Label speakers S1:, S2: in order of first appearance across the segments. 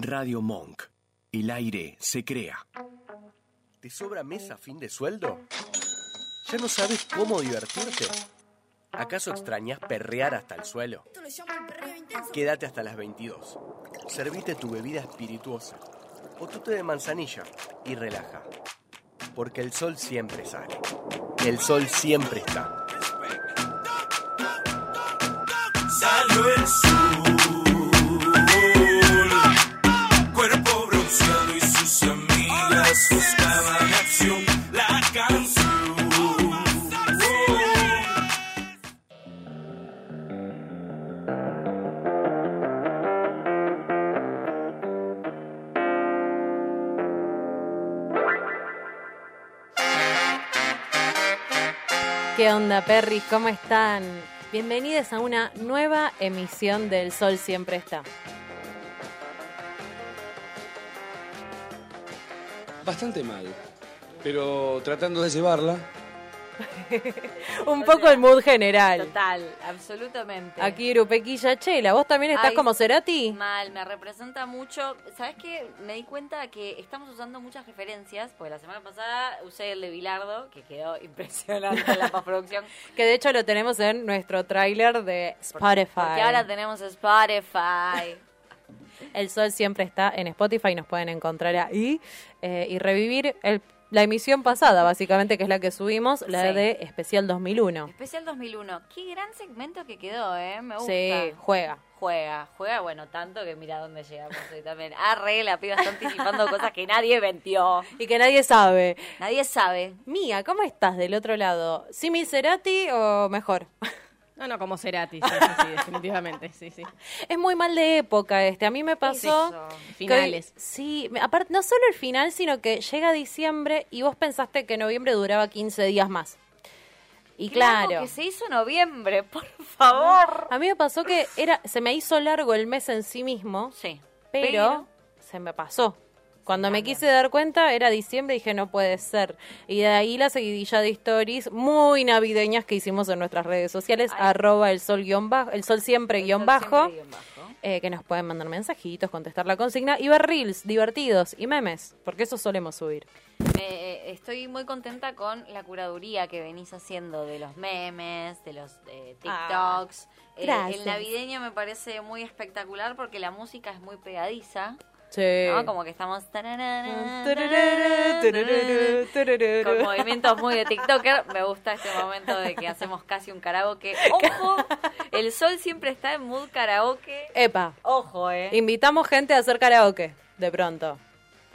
S1: Radio Monk. El aire se crea. ¿Te sobra mes a fin de sueldo? ¿Ya no sabes cómo divertirte? ¿Acaso extrañas perrear hasta el suelo? Quédate hasta las 22. Servite tu bebida espirituosa o tu té de manzanilla y relaja. Porque el sol siempre sale. El sol siempre está.
S2: Salió el sol, la canción.
S3: ¿Qué onda, perris? ¿Cómo están? Bienvenidos a una nueva emisión del Sol Siempre Está.
S4: Bastante mal, pero tratando de llevarla.
S3: Un poco el mood general.
S5: Total, absolutamente.
S3: Aquí Irupequilla Chela, ¿vos también estás
S5: Ay,
S3: como Cerati?
S5: Mal, me representa mucho. ¿Sabes qué? Me di cuenta que estamos usando muchas referencias, porque la semana pasada usé el de Bilardo, que quedó impresionante en la postproducción.
S3: Que de hecho lo tenemos en nuestro tráiler de Spotify.
S5: Porque ahora tenemos Spotify.
S3: El Sol Siempre Está en Spotify, nos pueden encontrar ahí eh, y revivir el- la emisión pasada, básicamente, que es la que subimos, la
S5: Sí.
S3: de Especial 2001.
S5: Especial 2001. Qué gran segmento que quedó, ¿eh? Me gusta.
S3: Sí, juega.
S5: Juega, juega, bueno, tanto que mira dónde llegamos hoy también. Arre, la piba está anticipando cosas que nadie vendió.
S3: Y que nadie sabe.
S5: Nadie sabe.
S3: Mía, ¿cómo estás del otro lado? ¿Simi Cerati o mejor?
S6: No, no, como Cerati, sí, sí, sí, definitivamente, sí, sí.
S3: Es muy mal de época este. A mí me pasó.
S5: eso?
S3: que-
S6: Finales.
S3: sí, aparte, no solo el final, sino que llega diciembre y vos pensaste que noviembre duraba 15 días más. Y
S5: Claro,
S3: claro.
S5: que se hizo noviembre, por favor.
S3: A mí me pasó que era, se me hizo largo el mes en sí mismo,
S5: Sí.
S3: pero, se me pasó. Cuando me quise dar cuenta era diciembre y dije no puede ser. Y de ahí la seguidilla de stories muy navideñas que hicimos en nuestras redes sociales,
S5: Ay.
S3: arroba el sol guion bajo, el sol siempre guion
S5: Sol
S3: bajo,
S5: siempre guion bajo.
S3: eh, que nos pueden mandar mensajitos, contestar la consigna y ver reels divertidos y memes, porque eso solemos subir.
S5: Eh, eh, estoy muy contenta con la curaduría que venís haciendo de los memes, de los eh, TikToks. Eh,
S3: gracias.
S5: el navideño me parece muy espectacular porque la música es muy pegadiza.
S3: Sí.
S5: ¿no? Como que estamos con movimientos muy de TikToker. Me gusta este momento de que hacemos casi un karaoke. Ojo, el sol siempre está en mood karaoke.
S3: Epa,
S5: Ojo, eh.
S3: invitamos gente a hacer karaoke, de pronto.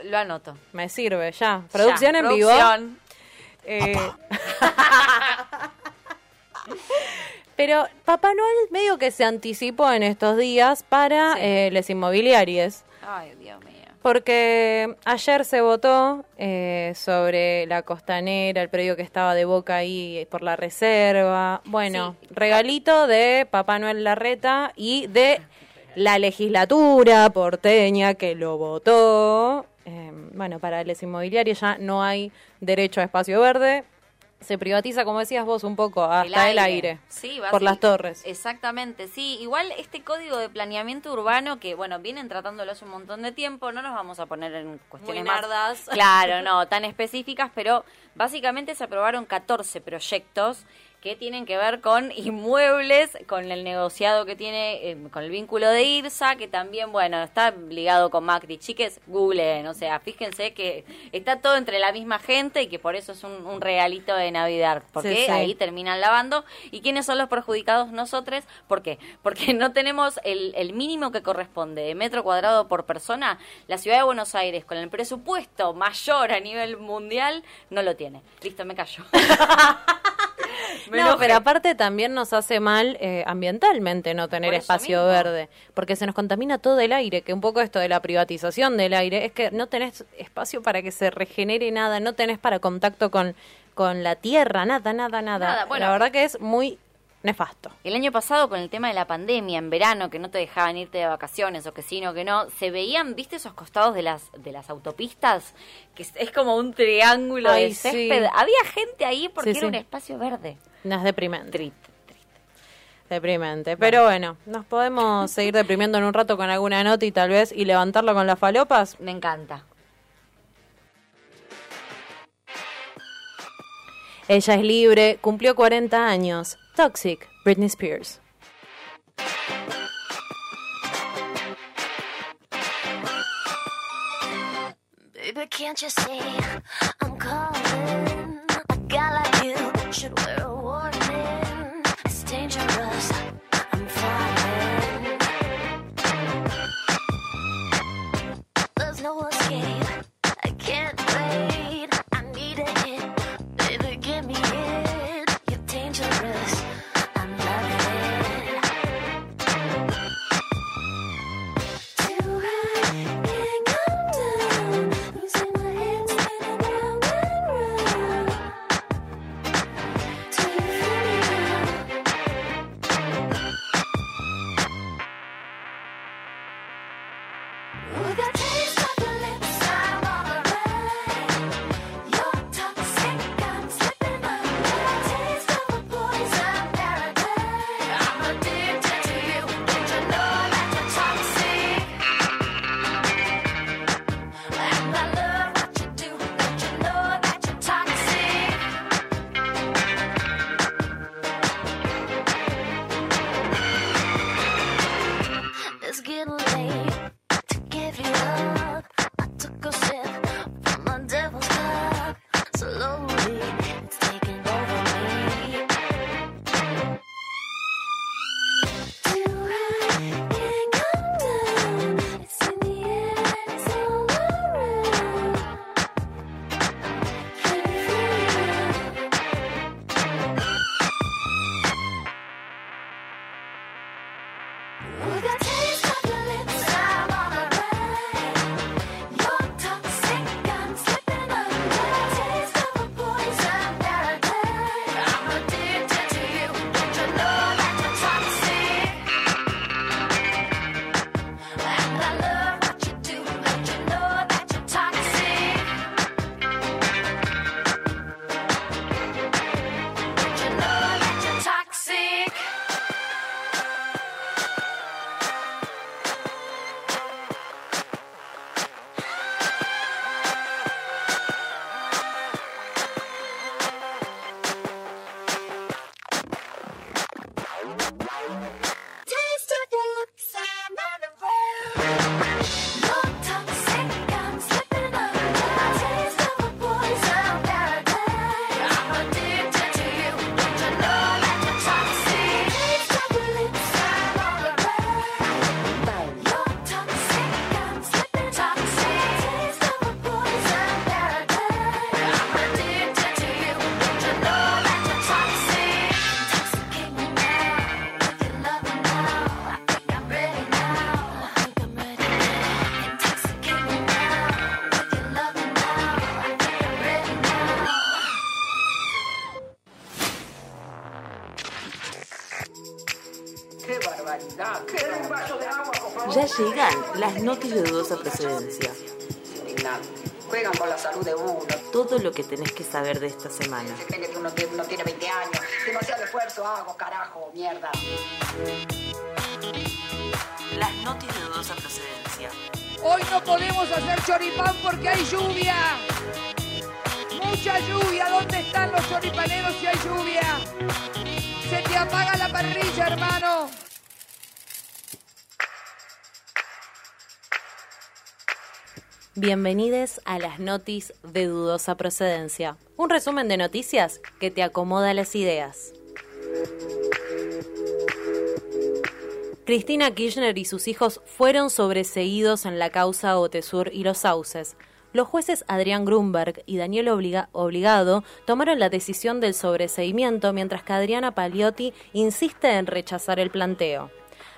S5: Lo anoto.
S3: Me sirve, ya. Producción
S5: Ya,
S3: en vivo.
S5: producción.
S3: Eh, Pero Papá Noel medio que se anticipó en estos días para
S5: Sí.
S3: eh, les inmobiliarios.
S5: Ay, Dios mío.
S3: Porque ayer se votó eh, sobre la costanera, el predio que estaba de boca ahí por la reserva. Bueno, regalito de Papá Noel Larreta y de la legislatura porteña que lo votó. Eh, bueno, para les inmobiliarios ya no hay derecho a espacio verde. Se privatiza, como decías vos, un poco hasta el aire,
S5: Sí,
S3: por las torres.
S5: Exactamente, sí. Igual este código de planeamiento urbano, que bueno, vienen tratándolo hace un montón de tiempo, no nos vamos a poner en cuestiones
S3: Muy
S5: más-. Claro, no, tan específicas, pero básicamente se aprobaron 14 proyectos que tienen que ver con inmuebles, con el negociado que tiene, eh, con el vínculo de IRSA, que también, bueno, está ligado con Macri. Chiques, googleen, o sea, fíjense que está todo entre la misma gente y que por eso es un, un regalito de Navidad, porque
S3: Sí, sí.
S5: ahí terminan lavando. ¿Y quiénes son los perjudicados? Nosotros. ¿Por qué? Porque no tenemos el, el mínimo que corresponde de metro cuadrado por persona. La ciudad de Buenos Aires, con el presupuesto mayor a nivel mundial, no lo tiene. Listo, me callo. Me
S3: no, pero aparte también nos hace mal eh, ambientalmente no tener espacio
S5: mismo.
S3: verde, porque se nos contamina todo el aire, que un poco esto de la privatización del aire es que no tenés espacio para que se regenere nada, no tenés para contacto con, con la tierra, nada, nada, nada.
S5: Nada, bueno.
S3: la verdad que es muy nefasto.
S5: El año pasado con el tema de la pandemia, en verano, que no te dejaban irte de vacaciones o que sí, no, que no, se veían, ¿viste esos costados de las de las autopistas? Que es, es como un triángulo
S3: Ay,
S5: de
S3: sí.
S5: césped. Había gente ahí porque
S3: Sí,
S5: era
S3: sí.
S5: un espacio verde.
S3: No es deprimente.
S5: Triste, triste.
S7: Deprimente. Pero bueno, nos podemos seguir deprimiendo en un rato con alguna nota y tal vez y levantarlo con las falopas.
S5: Me encanta.
S7: Ella es libre, cumplió 40 años. Toxic, Britney Spears.
S8: Que tenés que saber de esta semana.
S9: Se creen que uno, tiene- uno tiene 20 años. Demasiado esfuerzo hago, carajo, mierda.
S8: Las noticias de dudosa procedencia.
S10: Hoy no podemos hacer choripán porque hay lluvia. Mucha lluvia. ¿Dónde están los choripaneros si hay lluvia? Se te apaga la parrilla, hermano.
S7: Bienvenidos a las notis de dudosa procedencia. Un resumen de noticias que te acomoda las ideas. Cristina Kirchner y sus hijos fueron sobreseídos en la causa Otesur y los sauces. Los jueces Adrián Grunberg y Daniel Obliga- Obligado tomaron la decisión del sobreseimiento mientras que Adriana Paliotti insiste en rechazar el planteo.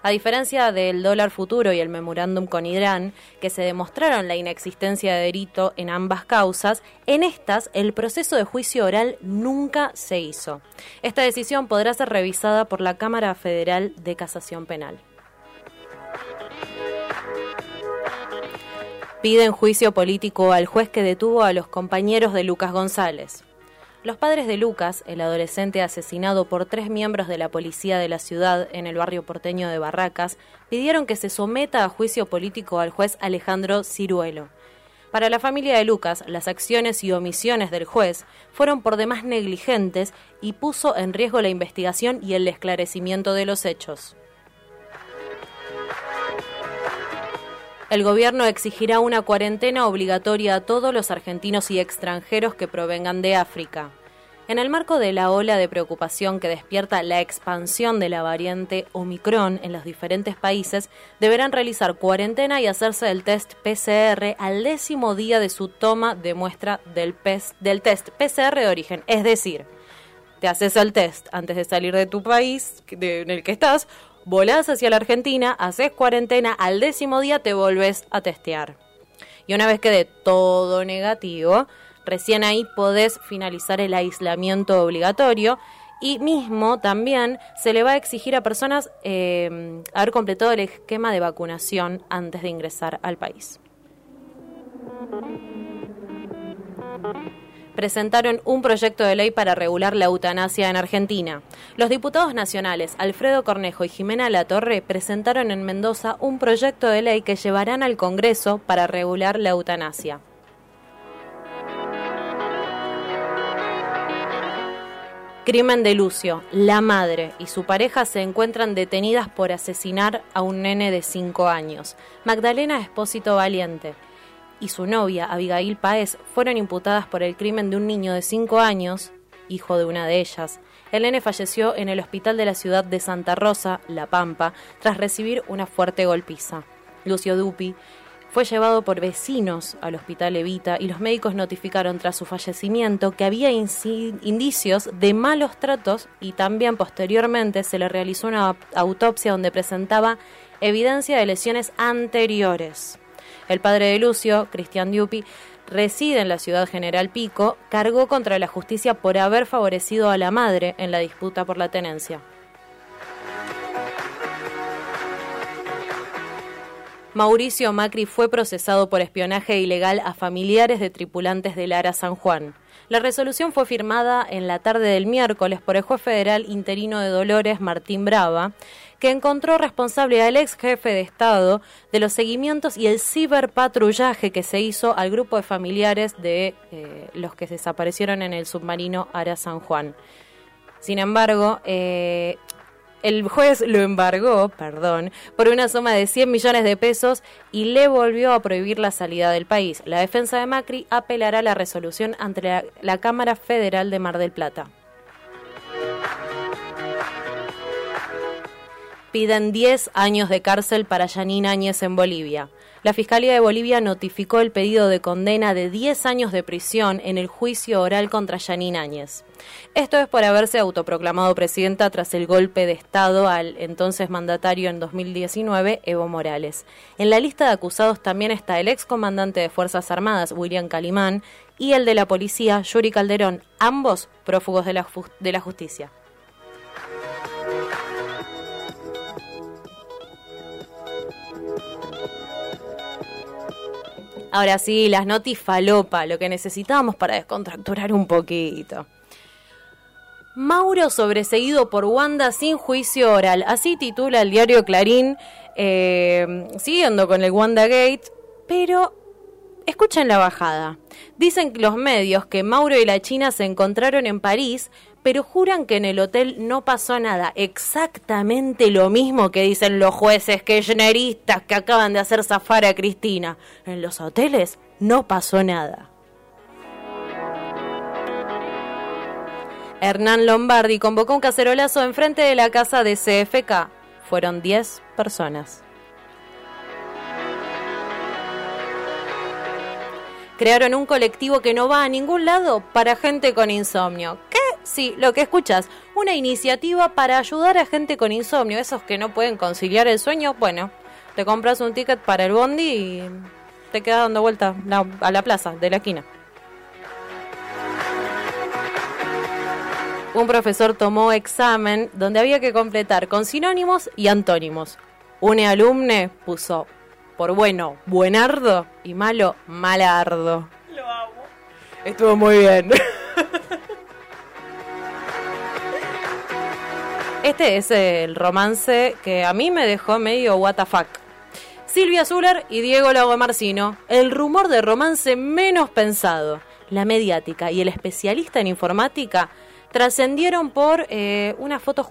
S7: A diferencia del dólar futuro y el memorándum con Irán, que se demostraron la inexistencia de delito en ambas causas, en estas el proceso de juicio oral nunca se hizo. Esta decisión podrá ser revisada por la Cámara Federal de Casación Penal. Piden juicio político al juez que detuvo a los compañeros de Lucas González.
S3: Los padres de Lucas, el adolescente asesinado por tres miembros de la policía de la ciudad en el barrio porteño de Barracas, pidieron que se someta a juicio político al juez Alejandro Ciruelo. Para la familia de Lucas, las acciones y omisiones del juez fueron por demás negligentes y puso en riesgo la investigación y el esclarecimiento de los hechos. El gobierno exigirá una cuarentena obligatoria a todos los argentinos y extranjeros que provengan de África. En el marco de la ola de preocupación que despierta la expansión de la variante Omicron en los diferentes países, deberán realizar cuarentena y hacerse el test PCR al décimo día de su toma de muestra del, del test PCR de origen. Es decir, te haces el test antes de salir de tu país en el que estás, volás hacia la Argentina, haces cuarentena, al décimo día te volvés a testear. Y una vez que de todo negativo, recién ahí podés finalizar el aislamiento obligatorio y mismo también se le va a exigir a personas eh, haber completado el esquema de vacunación antes de ingresar al país. Presentaron un proyecto de ley para regular la eutanasia en Argentina. Los diputados nacionales Alfredo Cornejo y Jimena Latorre presentaron en Mendoza un proyecto de ley que llevarán al Congreso para regular la eutanasia. Crimen de Lucio. La madre y su pareja se encuentran detenidas por asesinar a un nene de 5 años. Magdalena Espósito Valiente y su novia, Abigail Paez, fueron imputadas por el crimen de un niño de 5 años, hijo de una de ellas. El nene falleció en el hospital de la ciudad de Santa Rosa, La Pampa, tras recibir una fuerte golpiza. Lucio Dupi fue llevado por vecinos al hospital Evita y los médicos notificaron tras su fallecimiento que había indicios de malos tratos y también posteriormente se le realizó una autopsia donde presentaba evidencia de lesiones anteriores. El padre de Lucio, Cristian Diupi, reside en la ciudad General Pico, cargó contra la justicia por haber favorecido a la madre en la disputa por la tenencia. Mauricio Macri fue procesado por espionaje ilegal a familiares de tripulantes del Ara San Juan. La resolución fue firmada en la tarde del miércoles por el juez federal interino de Dolores, Martín Brava, que encontró responsable al ex jefe de Estado de los seguimientos y el ciberpatrullaje que se hizo al grupo de familiares de eh, los que desaparecieron en el submarino Ara San Juan. Sin embargo, eh, el juez lo embargó, perdón, por una suma de 100 millones de pesos y le volvió a prohibir la salida del país. La defensa de Macri apelará la resolución ante la Cámara Federal de Mar del Plata. Piden 10 años de cárcel para Yanine Áñez en Bolivia. La Fiscalía de Bolivia notificó el pedido de condena de 10 años de prisión en el juicio oral contra Yanine Áñez. Esto es por haberse autoproclamado presidenta tras el golpe de Estado al entonces mandatario en 2019, Evo Morales. En la lista de acusados también está el excomandante de Fuerzas Armadas, William Calimán, y el de la policía, Yuri Calderón, ambos prófugos de la, de la justicia. Ahora sí, las notis falopa, lo que necesitábamos para descontracturar un poquito. Mauro sobreseído por Wanda sin juicio oral. Así titula el diario Clarín, eh, siguiendo con el Wanda Gate, pero escuchen la bajada. Dicen los medios que Mauro y la China se encontraron en París, pero juran que en el hotel no pasó nada. Exactamente lo mismo que dicen los jueces kirchneristas que acaban de hacer zafar a Cristina. En los hoteles no pasó nada. Hernán Lombardi convocó un cacerolazo enfrente de la casa de CFK. Fueron 10 personas. Crearon un colectivo que no va a ningún lado para gente con insomnio. ¿Qué? Sí, lo que escuchas. Una iniciativa para ayudar a gente con insomnio. Esos que no pueden conciliar el sueño. Bueno, te compras un ticket para el bondi y te quedas dando vuelta a la plaza de la esquina. un profesor tomó examen donde había que completar con sinónimos y antónimos. Un alumne puso por bueno, buenardo y malo, malardo. Lo amo. Estuvo muy bien. Este es el romance que a mí me dejó medio what the fuck. Silvia Zuller y Diego Lago Marcino, el rumor de romance menos pensado, la mediática y el especialista en informática trascendieron por eh, unas fotos.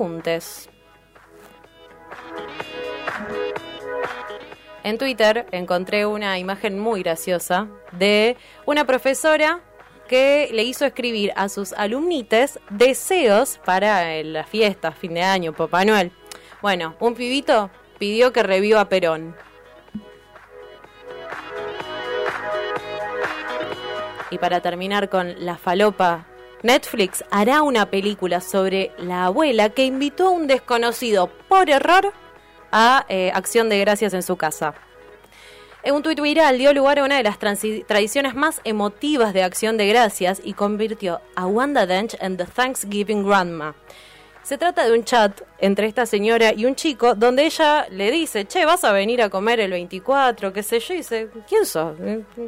S3: En Twitter encontré una imagen muy graciosa de una profesora que le hizo escribir a sus alumnites deseos para las fiestas, fin de año, Papá Noel. Bueno, un pibito pidió que reviva Perón. Y para terminar con la falopa, Netflix hará una película sobre la abuela que invitó a un desconocido por error a eh, Acción de Gracias en su casa. En un tuit viral dio lugar a una de las tradiciones más emotivas de Acción de Gracias y convirtió a Wanda Dench en The Thanksgiving Grandma. Se trata de un chat entre esta señora y un chico donde ella le dice, che, vas a venir a comer el 24, qué sé yo, dice, ¿quién sos?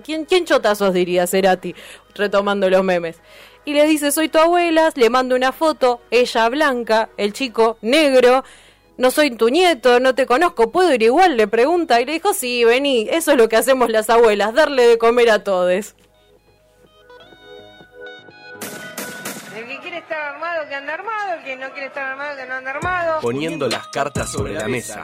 S3: ¿Quién, quién chota sos? diría Cerati, retomando los memes. Y le dice, soy tu abuela, le mando una foto, ella blanca, el chico negro, no soy tu nieto, no te conozco, ¿puedo ir igual? Le pregunta y le dijo, sí, vení, eso es lo que hacemos las abuelas, darle de comer a todos.
S10: El que quiere estar armado, que anda armado. El que no quiere estar armado, que no anda armado.
S1: Poniendo las cartas sobre la mesa.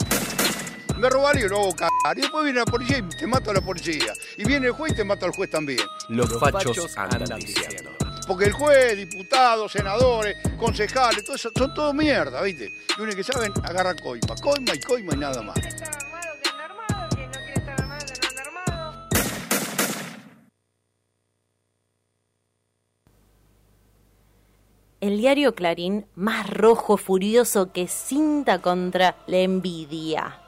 S11: Me robaron y lo hago cagar. Y después viene la policía y te mata a la policía. Y viene el juez y te mata al juez también.
S1: Los fachos andan diciendo.
S11: Porque el juez, diputados, senadores, concejales, todo eso, son todo mierda, ¿viste? Lo único que saben, agarra coima. Coima y coima y nada más.
S3: El diario Clarín, más rojo furioso que cinta contra la envidia.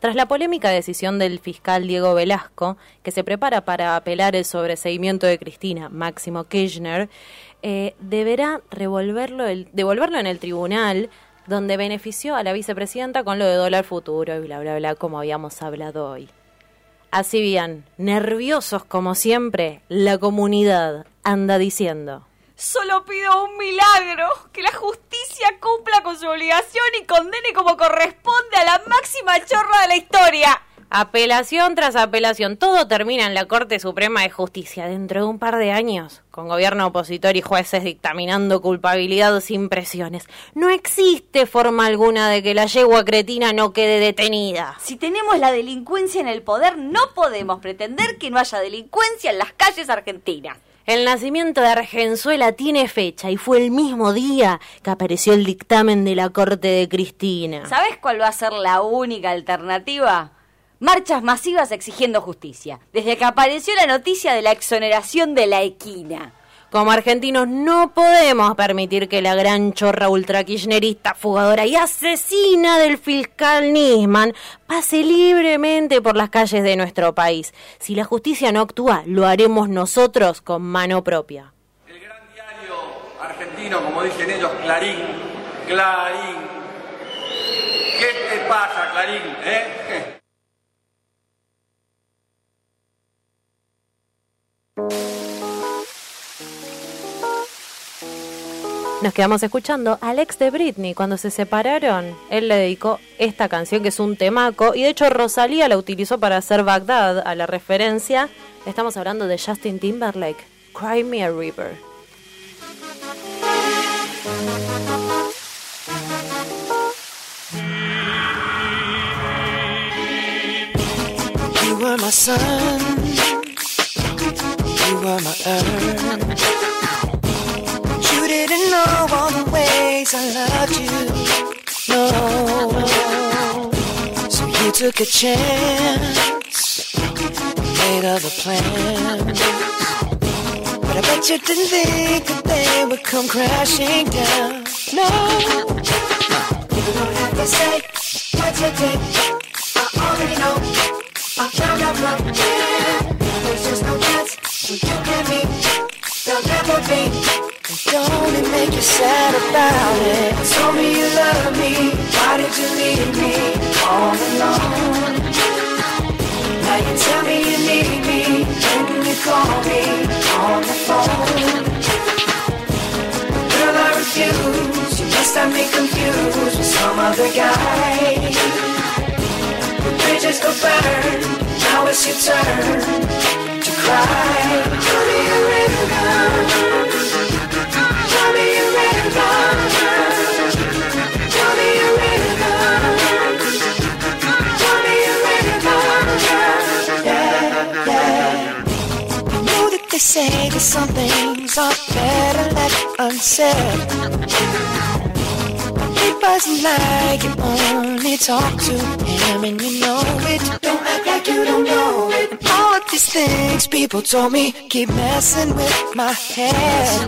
S3: Tras la polémica decisión del fiscal Diego Velasco, que se prepara para apelar el sobreseimiento de Cristina, Máximo Kirchner, eh, deberá revolverlo devolverlo en el tribunal, donde benefició a la vicepresidenta con lo de dólar futuro y bla, bla, bla, como habíamos hablado hoy. Así bien, nerviosos como siempre, la comunidad anda diciendo.
S5: Solo pido un milagro, que la justicia cumpla con su obligación y condene como corresponde a la máxima chorra de la historia.
S3: Apelación tras apelación, todo termina en la Corte Suprema de Justicia dentro de un par de años, con gobierno opositor y jueces dictaminando culpabilidad sin presiones. No existe forma alguna de que la yegua cretina no quede detenida.
S5: Si tenemos la delincuencia en el poder, no podemos pretender que no haya delincuencia en las calles argentinas.
S3: El nacimiento de Argenzuela tiene fecha y fue el mismo día que apareció el dictamen de la Corte de Cristina.
S5: ¿Sabes cuál va a ser la única alternativa? Marchas masivas exigiendo justicia, desde que apareció la noticia de la exoneración de la equina.
S3: Como argentinos no podemos permitir que la gran chorra ultrakirchnerista, fugadora y asesina del fiscal Nisman pase libremente por las calles de nuestro país. Si la justicia no actúa, lo haremos nosotros con mano propia.
S12: argentino, como dicen ellos, Clarín, Clarín. ¿Qué te pasa, Clarín? ¿Eh?
S3: Nos quedamos escuchando al ex de Britney cuando se separaron. Él le dedicó esta canción que es un temaco y de hecho Rosalía la utilizó para hacer Bagdad a la referencia. Estamos hablando de Justin Timberlake, Cry Me a River.
S13: You were my sun, you were my earth. Know all the ways I loved you, no. So you took a chance, made other plans. But I bet you didn't think that they would come crashing down, no. You don't have to say what you did, I already know. I found out from there. There's just no chance you and me. There'll never be. Don't it make you sad about it? Tell me you love me. Why did you leave me all alone? Now you tell me you need me. When can you call me on the phone? Girl, I refuse. You must have me confused with some other guy. The bridges go burn. Now it's your turn to cry. Tell me a river. Say that some things are better left unsaid. He doesn't like you only talk to him and you know it. Don't act like you don't know it. And all of these things people told me keep messing with my head.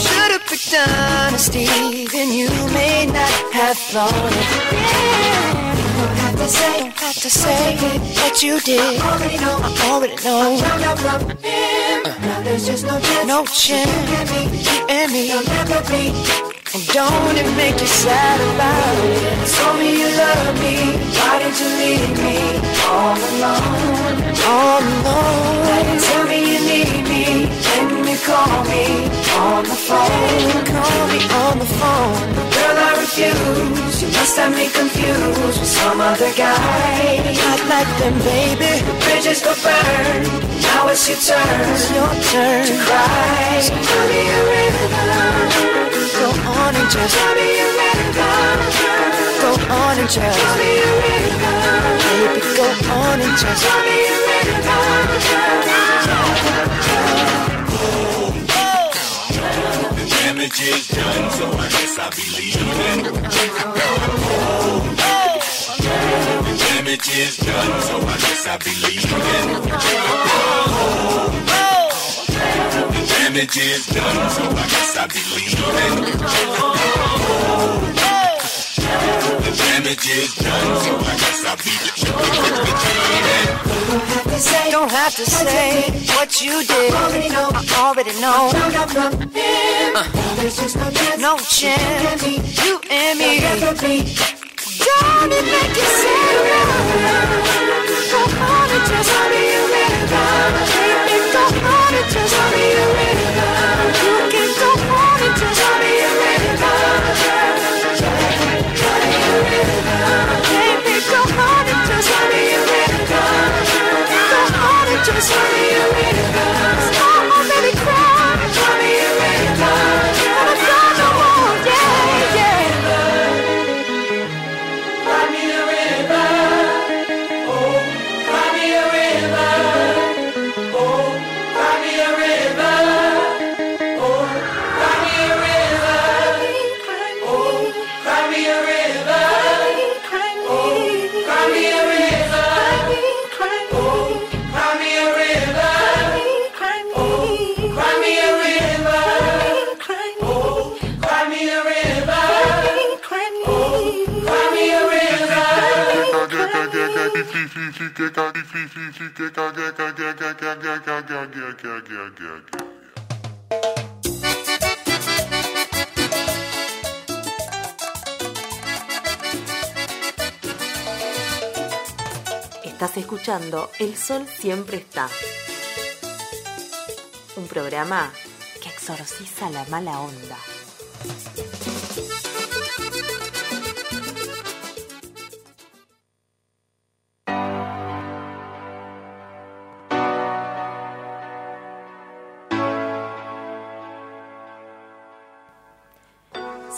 S13: Should've picked honesty, then you may not have thought it. Yeah. Don't have to say, don't have to say what you did. I already know, I already know. I found out from him. Now there's just no chance. No chance. You and me. You'll never be. And don't it make you sad about it? Told me you love me. Why did you leave me all alone? All alone. You tell me you need me? When you call me on the phone. Call me on the phone. Girl, I refuse. Have me confused with some other guy. Not like them, baby. The bridges go burn. Now it's your turn. It's your turn to cry. So tell me a rhythm. Go on and just tell me a rhythm. Go on and just tell me a rhythm. Baby, go on and just tell me a
S2: The damage is done, so I guess I'll be leaving. The damage is done, so I guess I'll be leaving. The damage is done, so I guess I'll be leaving. The damage is done, so I guess I'll be leaving say.
S13: Don't have to say what you did. I already know. Uh, no chance. You and me. Don't it make you sad? Don't want it just. Don't want it just.
S2: Don't want.
S8: Estás escuchando El Sol Siempre Está. Un programa que exorciza la mala onda.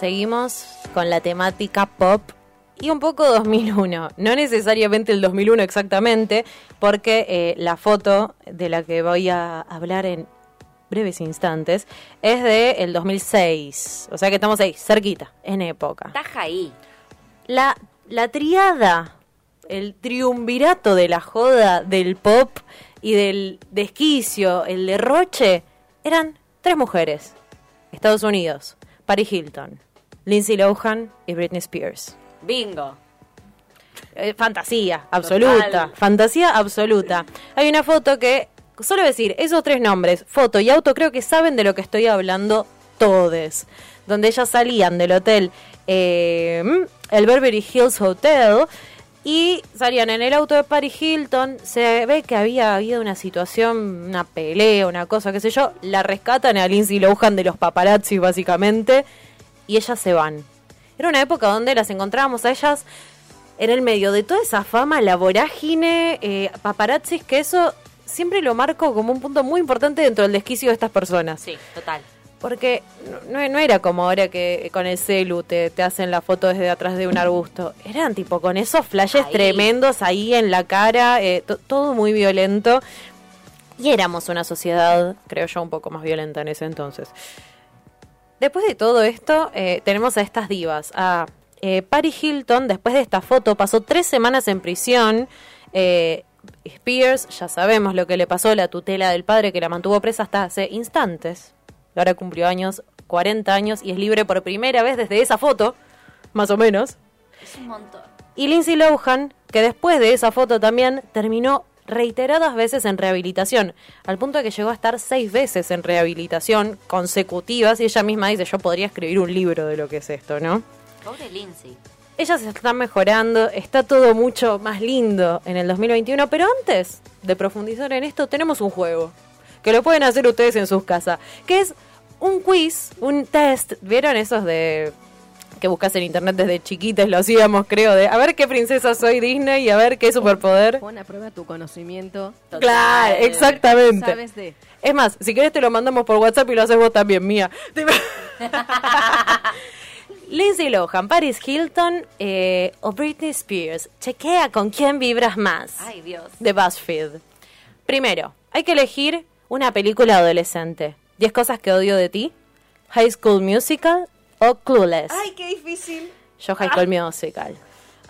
S3: Seguimos con la temática pop y un poco 2001. No necesariamente el 2001 exactamente, porque eh, la foto de la que voy a hablar en breves instantes es de el 2006. O sea que estamos ahí, cerquita, en época.
S5: Taja ahí.
S3: La, la triada, el triunvirato de la joda del pop y del desquicio, el derroche, eran tres mujeres. Estados Unidos, Paris Hilton, Lindsay Lohan y Britney Spears.
S5: Bingo.
S3: Eh, fantasía absoluta,
S5: Total.
S3: fantasía absoluta. Hay una foto que, solo decir, esos tres nombres, foto y auto, creo que saben de lo que estoy hablando todos. Donde ellas salían del hotel, eh, el Beverly Hills Hotel, y salían en el auto de Paris Hilton. Se ve que había habido una situación, una pelea, una cosa, qué sé yo. La rescatan a Lindsay Lohan de los paparazzi, básicamente, y ellas se van. Era una época donde las encontrábamos a ellas en el medio de toda esa fama, la vorágine, eh, paparazzis, que eso siempre lo marco como un punto muy importante dentro del desquicio de estas personas.
S5: Sí, total.
S3: Porque no, no era como ahora que con el celu te, te hacen la foto desde atrás de un arbusto. Eran tipo con esos flashes
S5: Ahí.
S3: tremendos ahí en la cara, eh, to- todo muy violento. Y éramos una sociedad, creo yo, un poco más violenta en ese entonces. Después de todo esto, eh, tenemos a estas divas. A eh, Paris Hilton, después de esta foto, pasó tres semanas en prisión. Eh, Spears, ya sabemos lo que le pasó, la tutela del padre que la mantuvo presa hasta hace instantes. Ahora cumplió años, 40 años, y es libre por primera vez desde esa foto, más o menos.
S5: Es un montón.
S3: Y Lindsay Lohan, que después de esa foto también terminó reiteradas veces en rehabilitación, al punto de que llegó a estar seis veces en rehabilitación consecutivas, y ella misma dice, yo podría escribir un libro de lo que es esto, ¿no?
S5: Pobre Lindsay.
S3: Ella se está mejorando, está todo mucho más lindo en el 2021, pero antes de profundizar en esto, tenemos un juego que lo pueden hacer ustedes en sus casas, que es un quiz, un test. ¿Vieron esos de que buscas en internet desde chiquitas? Lo hacíamos, creo, de a ver qué princesa soy Disney y a ver qué superpoder.
S6: Pon a prueba tu conocimiento.
S3: Claro, exactamente.
S6: Sabes de.
S3: Es más, si querés te lo mandamos por WhatsApp y lo haces vos también, mía. Lindsay Lohan, Paris Hilton eh, o Britney Spears. Chequea con quién vibras más.
S5: Ay, Dios.
S3: De BuzzFeed. Primero, hay que elegir una película adolescente. 10 cosas que odio de ti. High School Musical o Clueless.
S5: Ay, qué difícil.
S3: Yo High School Musical.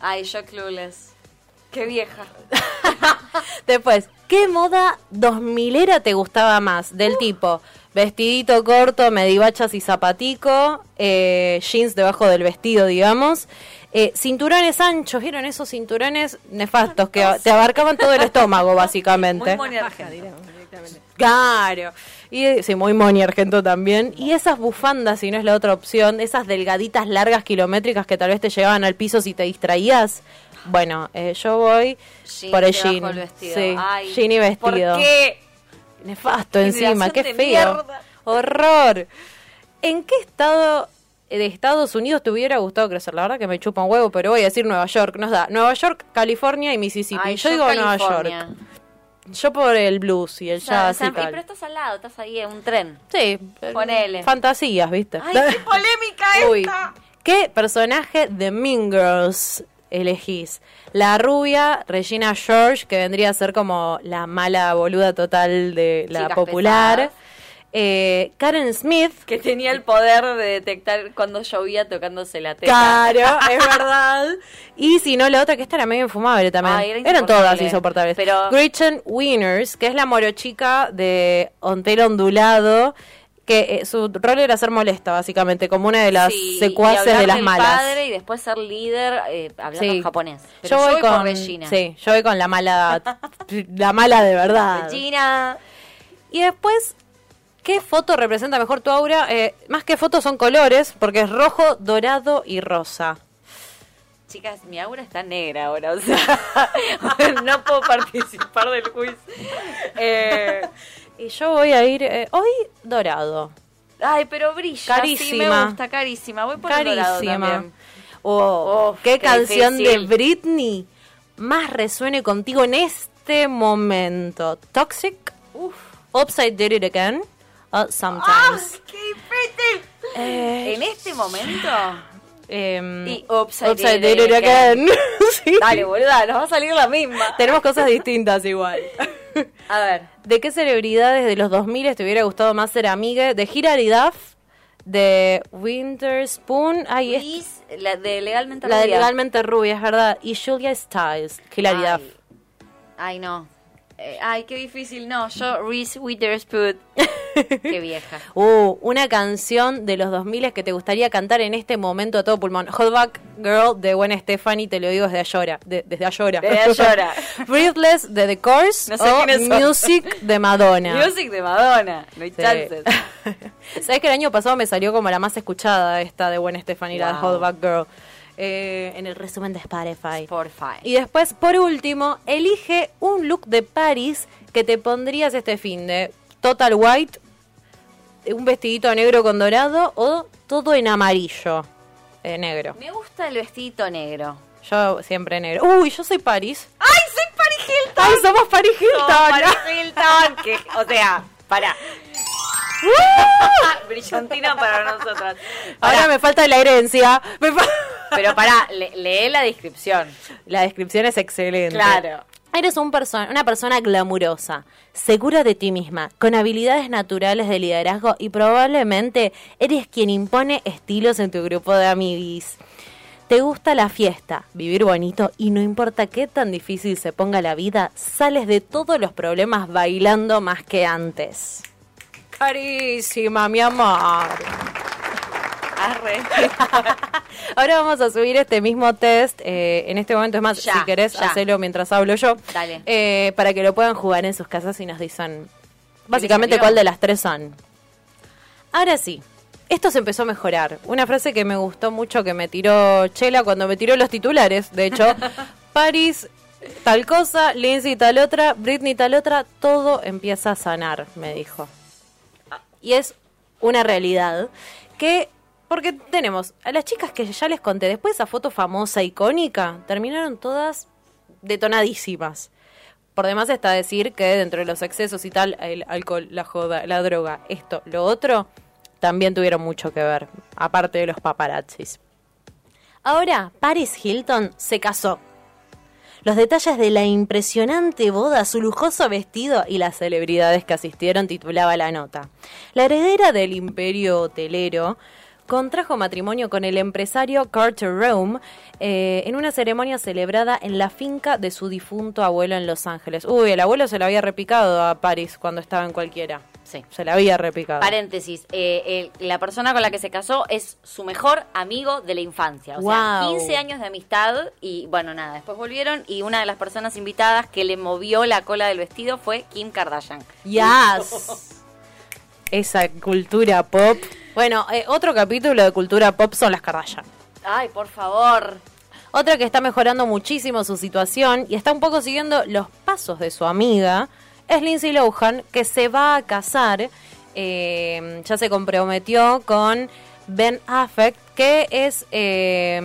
S5: Ay, yo clueless. Qué vieja.
S3: Después, ¿qué moda 2000era te gustaba más? Del tipo, vestidito corto, medivachas y zapatico, eh, jeans debajo del vestido, digamos. eh, cinturones anchos, ¿vieron esos cinturones nefastos que te abarcaban todo el estómago, básicamente?
S5: Muy.
S6: Directamente.
S3: Claro. Y sí, muy Moni Argento también. Y esas bufandas, si no es la otra opción, esas delgaditas largas kilométricas que tal vez te llevaban al piso si te distraías. Bueno, eh, yo voy
S5: Jean
S3: por el jean.
S5: del vestido.
S3: Sí,
S5: Ay,
S3: jean y vestido.
S5: ¿Por qué?
S3: Nefasto encima, qué feo.
S5: mierda.
S3: Horror. ¿En qué estado de Estados Unidos te hubiera gustado crecer? La verdad que me chupa un huevo, pero voy a decir Nueva York. Nos da Nueva York, California y Mississippi.
S5: Ay,
S3: yo, digo Nueva. York. Yo por el blues y el
S5: O sea,
S3: jazz y tal.
S5: pero estás al lado, estás ahí en un tren.
S3: Sí,
S5: Ponele.
S3: fantasías, ¿viste?
S5: Ay, qué polémica
S3: Uy,
S5: esta.
S3: ¿qué personaje de Mean Girls elegís? La rubia Regina George, que vendría a ser como la mala boluda total de la
S5: Chicas
S3: popular.
S5: pesadas.
S3: Eh, Karen Smith,
S5: Que tenía el poder de detectar cuando llovía tocándose la teta.
S3: Claro, es verdad. Y si no, la otra que esta era medio infumable también.
S5: Era
S3: Eran todas insoportables.
S5: Pero-
S3: Gretchen Wieners, que es la morochica de Ontelo Ondulado, que eh, su rol era ser molesta, básicamente, como una de las
S5: Sí,
S3: secuaces de las
S5: del
S3: malas.
S5: padre y después ser líder eh, hablando
S3: Sí.
S5: japonés. Pero
S3: Yo voy con
S5: Regina.
S3: Sí, yo voy con la mala, la mala de verdad.
S5: Regina.
S3: Y después, ¿qué foto representa mejor tu aura? Eh, más que fotos son colores, porque es rojo, dorado y rosa.
S5: Chicas, mi aura está negra ahora, o sea, no puedo participar del quiz. Eh,
S3: Y yo voy a ir eh, hoy dorado.
S5: ay, pero brilla, sí,
S3: Carísima.
S5: me gusta, carísima. Voy por el dorado
S3: Carísima.
S5: también.
S3: Oh,
S5: Uf,
S3: qué,
S5: qué
S3: canción
S5: difícil.
S3: de Britney más resuene contigo en este momento. Toxic, Upside Did It Again, o Sometimes.
S5: ¡Qué difícil!
S3: Eh,
S5: En este momento.
S3: em,
S5: Y Upside,
S3: Upside
S5: Did It Again.
S3: Again. Sí.
S5: Dale, boluda, nos va a salir la misma.
S3: Tenemos cosas distintas igual.
S5: A ver.
S3: ¿De qué celebridades de los 2000 te hubiera gustado más ser amiga? ¿De Hilary Duff? ¿De Winterspoon? Ay, es
S5: Liz, la de legalmente
S3: la de
S5: Rubia.
S3: legalmente rubia, es verdad. Y Julia Stiles, Hilary. Duff.
S5: Ay, no. Eh, ay, qué difícil. No, yo Reese Witherspoon. qué vieja.
S3: Uh, una canción de los 2000 que te gustaría cantar en este momento a todo pulmón. Hotback Girl de Gwen Stefani, te lo digo desde Ayora. de- desde Ayora.
S5: Desde Ayora.
S3: Breathless de The Course
S5: No sé
S3: o. Music de Madonna.
S5: Music de Madonna. No hay
S3: Sí.
S5: chances.
S3: ¿Sabes que el año pasado me salió como la más escuchada esta de Gwen Stefani, la de
S5: Wow.
S3: Hotback Girl? Eh, en el resumen de Spotify.
S5: Spotify.
S3: Y después, por último, elige un look de Paris que te pondrías este fin de Total White, un vestidito negro con dorado o todo en amarillo eh, negro.
S5: Me gusta el vestidito negro.
S3: Yo siempre negro. Uy, yo soy Paris.
S5: ¡Ay, soy Paris Hilton!
S3: ¡Ay, somos Paris Hilton!
S5: Somos Paris Hilton. Que, o sea, para. Brillantina para nosotras.
S3: Ahora me falta la herencia. Me fa-
S5: Pero pará, le- lee la descripción.
S3: La descripción es excelente.
S5: Claro.
S3: Eres un perso- una persona glamurosa, segura de ti misma, con habilidades naturales de liderazgo y probablemente eres quien impone estilos en tu grupo de amiguis. Te gusta la fiesta, vivir bonito y no importa qué tan difícil se ponga la vida, sales de todos los problemas bailando más que antes. Carísima, mi amor.
S5: Arre.
S3: Ahora vamos a subir este mismo test. eh, en este momento, es más,
S5: Ya,
S3: si querés,
S5: ya.
S3: hacelo mientras hablo yo.
S5: Dale.
S3: eh, para que lo puedan jugar en sus casas y nos dicen básicamente
S5: salió?
S3: cuál de las tres son. Ahora sí, esto se empezó a mejorar. Una frase que me gustó mucho que me tiró Chela cuando me tiró los titulares, de hecho. Paris tal cosa, Lindsay tal otra, Britney tal otra, todo empieza a sanar, me dijo. Y es una realidad que, porque tenemos a las chicas que ya les conté, después de esa foto famosa, icónica, terminaron todas detonadísimas. Por demás está decir que dentro de los excesos y tal, el alcohol, la joda, la droga, esto, lo otro, también tuvieron mucho que ver, aparte de los paparazzis. Ahora, Paris Hilton se casó. Los detalles de la impresionante boda, su lujoso vestido y las celebridades que asistieron titulaba la nota. La heredera del imperio hotelero contrajo matrimonio con el empresario Carter Rome eh, en una ceremonia celebrada en la finca de su difunto abuelo en Los Ángeles. Uy, el abuelo se la había repicado a Paris cuando estaba en cualquiera.
S5: Sí.
S3: Se la había repicado.
S5: Paréntesis, eh, el- la persona con la que se casó es su mejor amigo de la infancia. O sea,
S3: Wow.
S5: 15 años de amistad y bueno, nada, después volvieron y una de las personas invitadas que le movió la cola del vestido fue Kim Kardashian.
S3: Yes. Esa cultura pop. Bueno, eh, otro capítulo de cultura pop son las Kardashian.
S5: Ay, por favor.
S3: Otra que está mejorando muchísimo su situación y está un poco siguiendo los pasos de su amiga es Lindsay Lohan, que se va a casar. eh, ya se comprometió con Ben Affleck, que es eh,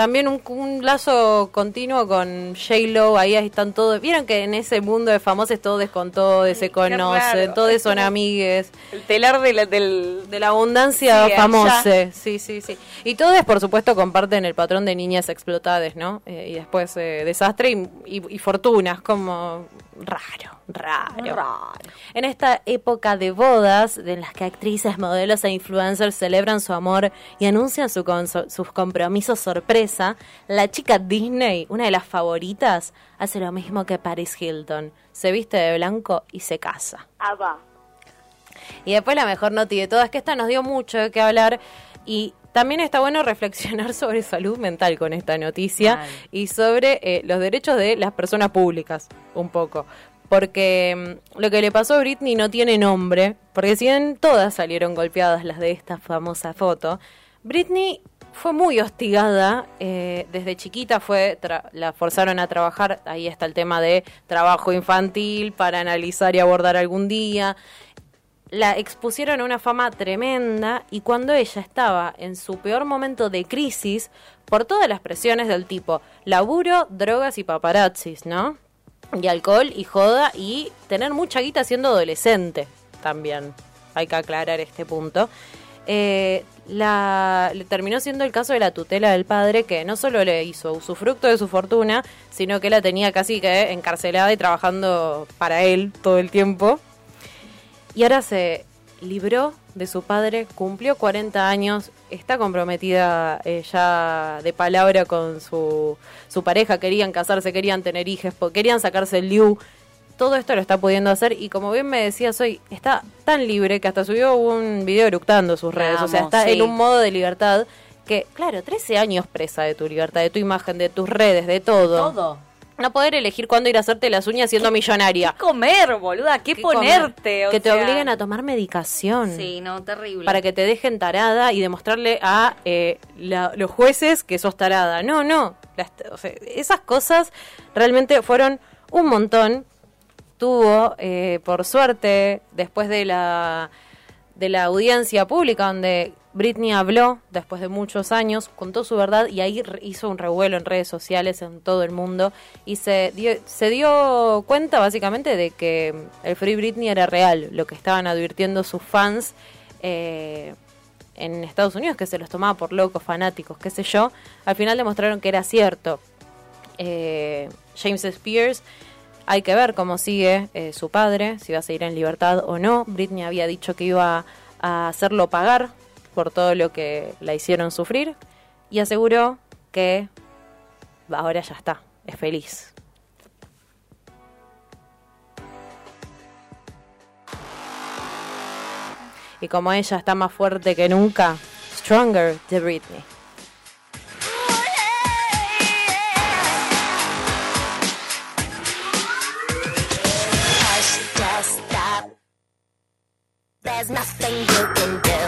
S3: también un, un lazo continuo con J-Lo. Ahí están todos. Vieron que en ese mundo de famosos todos con todos, se conocen, todos son amigues.
S5: El telar de la, del...
S3: De la abundancia
S5: Sí,
S3: famosa. Sí, sí, sí. Y todos, por supuesto, comparten el patrón de niñas explotadas, ¿no? Eh, y después eh, desastre y, y- y fortunas, como raro, raro. En esta época de bodas, en las que actrices, modelos e influencers celebran su amor y anuncian su sus compromisos sorpresa, la chica Disney, una de las favoritas, hace lo mismo que Paris Hilton. Se viste de blanco y se casa. Y después la mejor noti de todas, que esta nos dio mucho de qué hablar y también está bueno reflexionar sobre salud mental con esta noticia
S5: Mal.
S3: y sobre eh, los derechos de las personas públicas, un poco. Porque mm, lo que le pasó a Britney no tiene nombre, porque si bien todas salieron golpeadas las de esta famosa foto, Britney fue muy hostigada eh, desde chiquita, fue tra- la forzaron a trabajar, ahí está el tema de trabajo infantil para analizar y abordar algún día la expusieron a una fama tremenda y cuando ella estaba en su peor momento de crisis, por todas las presiones del tipo laburo, drogas y paparazzis, ¿no? Y alcohol y joda y tener mucha guita siendo adolescente también. Hay que aclarar este punto. Eh, la, le terminó siendo el caso de la tutela del padre que no solo le hizo usufructo de su fortuna, sino que la tenía casi que encarcelada y trabajando para él todo el tiempo. Y ahora se libró de su padre, cumplió 40 años, está comprometida eh, ya de palabra con su, su pareja, querían casarse, querían tener hijos, querían sacarse el liu. Todo esto lo está pudiendo hacer y como bien me decías hoy, está tan libre que hasta subió un video eructando sus redes. o sea, está
S5: sí.
S3: en un modo de libertad que, claro, 13 años presa de tu libertad, de tu imagen, de tus redes, de todo.
S5: Todo.
S3: No poder elegir cuándo ir a hacerte las uñas siendo millonaria.
S5: ¿Qué comer, boluda? ¿Qué,
S3: ¿Qué
S5: ponerte? O
S3: que te obliguen a tomar medicación.
S5: Sí, no, terrible.
S3: Para que te dejen tarada y demostrarle a eh, la- los jueces que sos tarada. No, no. Las- o sea, esas cosas realmente fueron un montón. Tuvo, eh, por suerte, después de la de la audiencia pública donde Britney habló después de muchos años, contó su verdad y ahí hizo un revuelo en redes sociales en todo el mundo y se dio, se dio cuenta básicamente de que el Free Britney era real, lo que estaban advirtiendo sus fans eh, en Estados Unidos, que se los tomaba por locos, fanáticos, qué sé yo, al final demostraron que era cierto. Eh, James Spears hay que ver cómo sigue eh, su padre, si va a seguir en libertad o no. Britney había dicho que iba a hacerlo pagar por todo lo que la hicieron sufrir y aseguró que ahora ya está, es feliz. Y como ella está más fuerte que nunca, Stronger de Britney.
S7: There's nothing you can do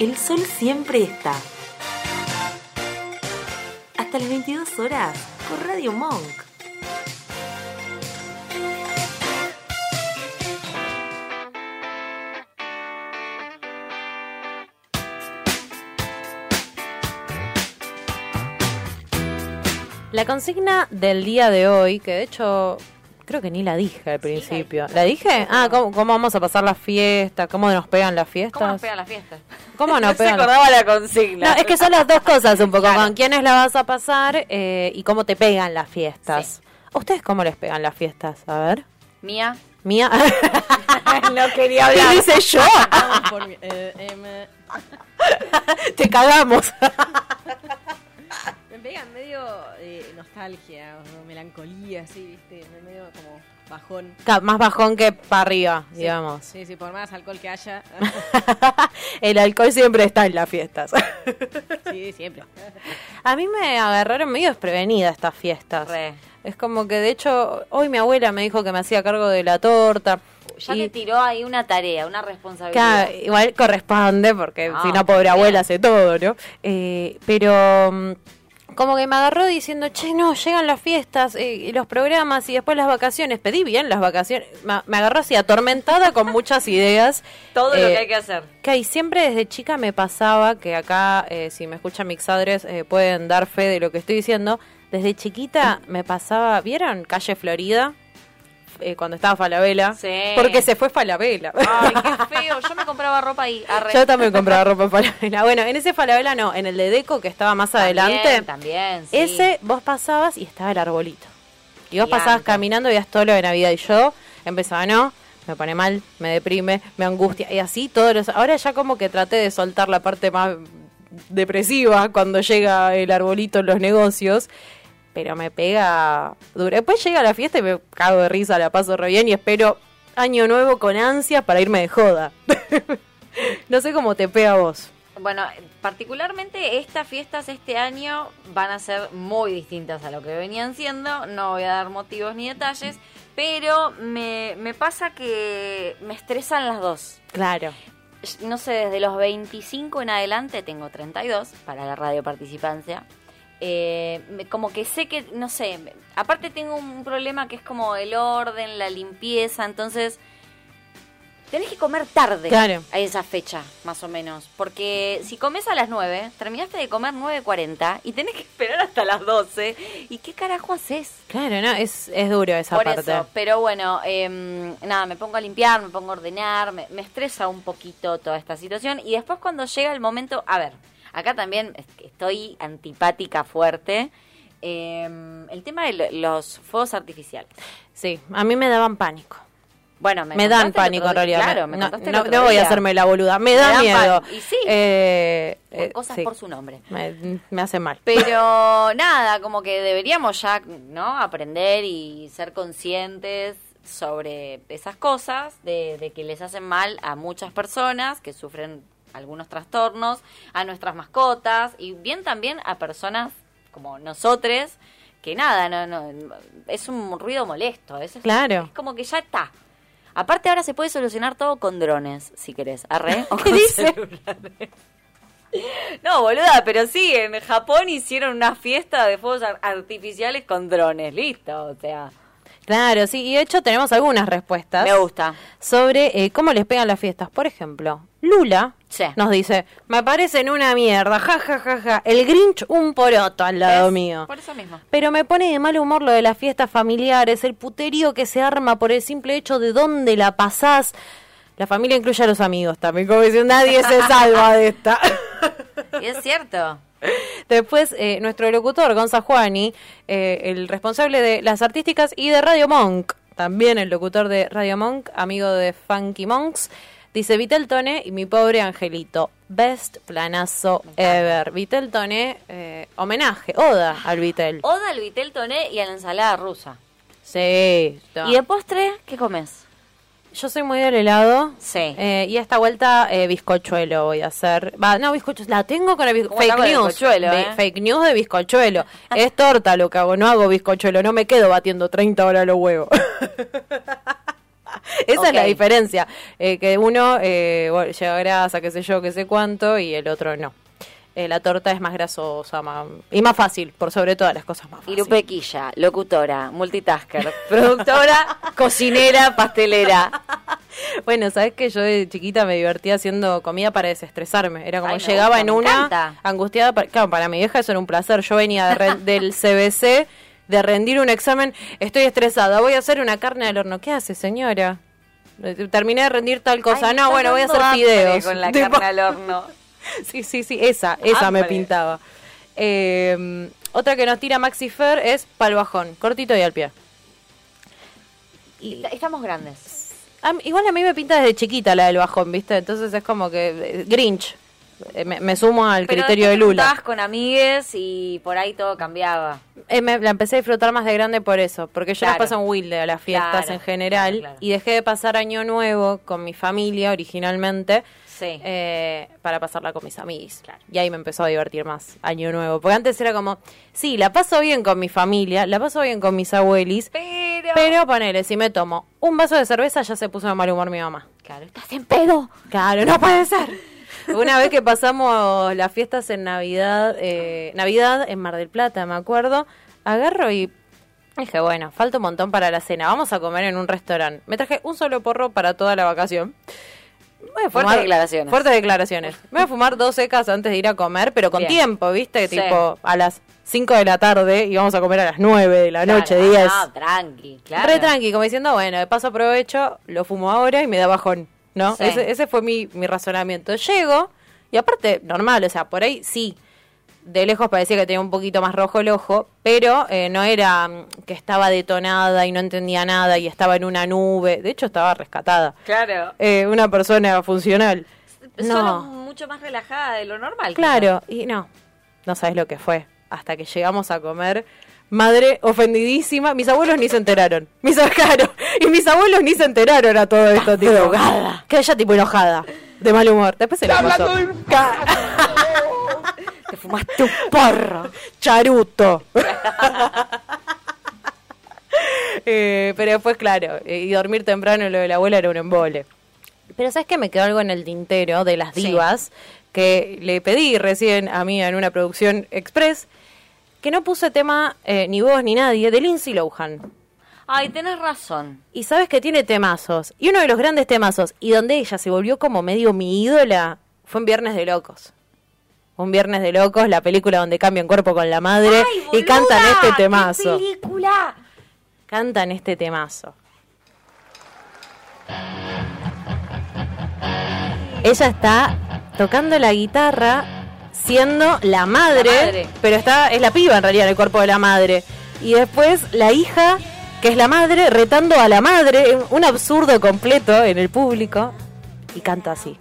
S8: El Sol Siempre Está. Hasta las 22 horas por Radio Monk.
S3: La consigna del día de hoy, que de hecho creo que ni la dije al principio. ¿La dije? Ah, ¿cómo, cómo vamos a pasar la fiesta? ¿Cómo nos pegan las fiestas?
S5: ¿Cómo nos pegan las fiestas?
S3: ¿Cómo nos
S5: No se acordaba la consigna.
S3: No, es que son las dos cosas un poco, con quiénes la vas a pasar eh, y cómo te pegan las fiestas. ¿A ¿Ustedes cómo les pegan las fiestas? A ver.
S5: Mía.
S3: Mía.
S5: no quería
S3: ¿Qué
S5: hablar.
S3: dice yo?
S6: Por eh, eh, me,
S3: Te cagamos.
S6: Pegan medio eh, nostalgia o melancolía, así, viste, medio como bajón.
S3: Ca- Más bajón que para arriba,
S6: Sí,
S3: digamos.
S6: Sí, sí, por más alcohol que haya.
S3: El alcohol siempre está en las fiestas.
S6: sí, siempre.
S3: A mí me agarraron medio desprevenida estas fiestas.
S5: Re.
S3: Es como que, de hecho, hoy mi abuela me dijo que me hacía cargo de la torta.
S5: Ya
S3: Y-
S5: te tiró ahí una tarea, una responsabilidad.
S3: Claro, igual corresponde, porque
S5: Ah,
S3: si no, pobre
S5: bien.
S3: abuela hace todo, ¿no? Eh, pero mm, como que me agarró diciendo, che, no, llegan las fiestas, eh, y los programas y después las vacaciones. Pedí bien las vacaciones. Me, me agarró así atormentada con muchas ideas.
S5: Todo lo
S3: Eh,
S5: que hay que hacer.
S3: Que ahí siempre desde chica me pasaba, que acá, eh, si me escuchan mixadres, eh, pueden dar fe de lo que estoy diciendo. Desde chiquita me pasaba, ¿vieron? Calle Florida, eh, cuando estaba Falabella.
S5: Sí.
S3: Porque se fue Falabella.
S5: Ay, qué feo. Yo me compraba ropa ahí. Arre.
S3: Yo también compraba ropa en Falabella. Bueno, en ese Falabella no, en el de Deco que estaba más adelante.
S5: También, sí.
S3: Ese vos pasabas y estaba el arbolito. Y vos pasabas caminando y veías todo lo de Navidad. Y yo empezaba, no, me pone mal, me deprime, me angustia. Y así todos los... Ahora ya como que traté de soltar la parte más depresiva cuando llega el arbolito en los negocios. Pero me pega duro. Después llega la fiesta y me cago de risa, la paso re bien y espero año nuevo con ansias para irme de joda. no sé cómo te pega a vos.
S5: Bueno, particularmente estas fiestas este año van a ser muy distintas a lo que venían siendo. No voy a dar motivos ni detalles, pero me, me pasa que me estresan las dos.
S3: Claro.
S5: No sé, desde los 25 en adelante, tengo 32 para la radio participancia. Eh, como que sé que, no sé, aparte tengo un problema que es como el orden, la limpieza, entonces tenés que comer tarde
S3: Claro.
S5: a esa fecha, más o menos. Porque si comes a las 9, terminaste de comer 9.40 y tenés que esperar hasta las 12. ¿Y qué carajo haces?
S3: Claro, no, es, es duro esa
S5: Por
S3: parte.
S5: eso, pero bueno, em, nada, me pongo a limpiar, me pongo a ordenar, me, me estresa un poquito toda esta situación y después cuando llega el momento, a ver, acá también estoy antipática fuerte, em, el tema de lo- los fuegos artificiales.
S3: Sí, a mí me daban pánico.
S5: Bueno, me,
S3: Me, dan pánico en realidad.
S5: Claro, me
S3: no, voy a hacerme la boluda. Me,
S5: Me
S3: da miedo.
S5: y sí.
S3: Eh,
S5: Por
S3: eh,
S5: cosas
S3: sí.
S5: por su nombre.
S3: Me, me hace mal.
S5: Pero nada, como que deberíamos ya, ¿no? Aprender y ser conscientes sobre esas cosas, de, de que les hacen mal a muchas personas que sufren algunos trastornos, a nuestras mascotas y bien también a personas como nosotros, que nada, no, no, es un ruido molesto. Es,
S3: Claro.
S5: Es como que ya está. Aparte ahora se puede solucionar todo con drones, si querés. Arre. o
S3: ¿Qué
S5: con celulares. No, boluda, pero sí, en Japón hicieron una fiesta de fuegos ar- artificiales con drones, listo, o sea.
S3: Claro, sí, y de hecho tenemos algunas respuestas.
S5: Me gusta.
S3: Sobre eh, cómo les pegan las fiestas. Por ejemplo, Lula
S5: Sí.
S3: nos dice, me parecen una mierda, ja, ja, ja, ja. El Grinch un poroto al lado
S5: ¿Ves?
S3: mío.
S5: Por eso mismo.
S3: Pero me pone de mal humor lo de las fiestas familiares, el puterío que se arma por el simple hecho de dónde la pasás. La familia incluye a los amigos también, como diciendo, nadie se salva de esta.
S5: Y es cierto.
S3: Después, eh, nuestro locutor, Gonza Juani, eh, el responsable de las artísticas y de Radio Monk, también el locutor de Radio Monk, amigo de Funky Monks, dice Vitel Tone y mi pobre angelito. Best planazo ever. Vitel Tone, eh, homenaje, oda al Vitel.
S5: Oda al vitel toné y a la ensalada rusa.
S3: Sí.
S5: ¿Y de postre qué comes?
S3: Yo soy muy del helado.
S5: Sí.
S3: Eh, y esta vuelta eh, bizcochuelo voy a hacer. Va, no, bizcochuelo. La tengo con el bizco-
S5: ¿Cómo está
S3: fake
S5: con el
S3: news.
S5: bizcochuelo, eh?
S3: Fake news de bizcochuelo. es torta lo que hago, no hago bizcochuelo. No me quedo batiendo 30 horas los huevos. Esa es la diferencia. eh, que uno eh, bueno, lleva grasa, qué sé yo, qué sé cuánto, y el otro no. Eh, la torta es más grasosa más, y más fácil, por sobre todas las cosas más fácil.
S5: Irupequilla, locutora, multitasker, productora, cocinera, pastelera.
S3: Bueno, sabes que yo de chiquita me divertía haciendo comida para desestresarme. Era como
S5: Ay,
S3: llegaba
S5: gusta,
S3: en una
S5: encanta.
S3: angustiada. Para, claro, para mi vieja eso era un placer. Yo venía de re- del CBC de rendir un examen. Estoy estresada. Voy a hacer una carne al horno. ¿Qué hace, señora? Eh, Terminé de rendir tal cosa.
S5: Ay,
S3: no, bueno, voy a hacer fideos.
S5: Con la
S3: Tipo-
S5: carne al horno.
S3: Sí, sí, sí, esa, esa me pintaba. Eh, otra que nos tira Maxi Fer es pal bajón, cortito y al pie.
S5: Est- Estamos grandes.
S3: A igual a mí me pinta desde chiquita la del bajón, ¿viste? Entonces es como que eh, Grinch. Eh, me, me sumo al
S5: Pero
S3: criterio de Lula.
S5: juntabas con amigues y por ahí todo cambiaba.
S3: Eh, me- la empecé a disfrutar más de grande por eso, porque yo las
S5: Claro.
S3: paso en Wilde a las fiestas
S5: Claro,
S3: en general
S5: claro.
S3: y dejé de pasar año nuevo con mi familia originalmente
S5: Sí.
S3: eh, para pasarla con mis amigos. Y ahí me empezó a divertir más año nuevo, porque antes era como, sí, la paso bien con mi familia, la paso bien con mis abuelis,
S5: pero,
S3: pero ponele, si me tomo un vaso de cerveza ya se puso de mal humor mi mamá.
S5: Claro, estás en pedo.
S3: Claro, no puede ser. Una vez que pasamos las fiestas en Navidad, eh, Navidad en Mar del Plata, me acuerdo, agarro y dije, bueno, falta un montón para la cena, vamos a comer en un restaurante. Me traje un solo porro para toda la vacación. Voy a
S5: Fuertes declaraciones.
S3: Fuertes declaraciones. Me voy a fumar dos secas antes de ir a comer, pero con
S5: Bien.
S3: tiempo, ¿viste?
S5: Sí.
S3: Tipo a las 5 de la tarde y vamos a comer a las 9 de la
S5: Claro,
S3: noche, 10.
S5: Ah, tranqui, claro.
S3: Re tranqui, como diciendo, bueno, de paso aprovecho, lo fumo ahora y me da bajón, ¿no?
S5: Sí.
S3: Ese, ese fue mi, mi razonamiento. Llego, y aparte, normal, o sea, por ahí sí, de lejos parecía que tenía un poquito más rojo el ojo, pero eh, no era mm, que estaba detonada y no entendía nada y estaba en una nube, de hecho estaba rescatada.
S5: Claro.
S3: Eh, una persona funcional.
S5: Solo
S3: No,
S5: mucho más relajada de lo normal.
S3: claro, y no, no sabes lo que fue, hasta que llegamos a comer. Madre ofendidísima, mis abuelos ni se enteraron. Mis claro, y mis abuelos ni se enteraron a todo esto, tipo. Que ella tipo enojada, de mal humor. Después se la pasó.
S5: Te fumaste un porro.
S3: Charuto. Eh, pero después, claro, eh, y dormir temprano lo de la abuela era un embole. Pero ¿sabes qué? Me quedó algo en el tintero de las
S5: Sí.
S3: divas que le pedí recién a mí en una producción express que no puse tema eh, ni vos ni nadie de Lindsay Lohan.
S5: Ay, tenés razón.
S3: Y sabes que tiene temazos. Y uno de los grandes temazos, y donde ella se volvió como medio mi ídola, fue en Viernes de Locos. Un Viernes de Locos, la película donde cambian cuerpo con la madre
S5: ¡Ay,
S3: y cantan este
S5: ¡Qué
S3: temazo.
S5: película!
S3: Cantan este temazo. Ella está tocando la guitarra siendo la madre,
S5: La madre.
S3: pero está es la piba en realidad en el cuerpo de la madre. Y después la hija, que es la madre, retando a la madre, un absurdo completo en el público, y canta así.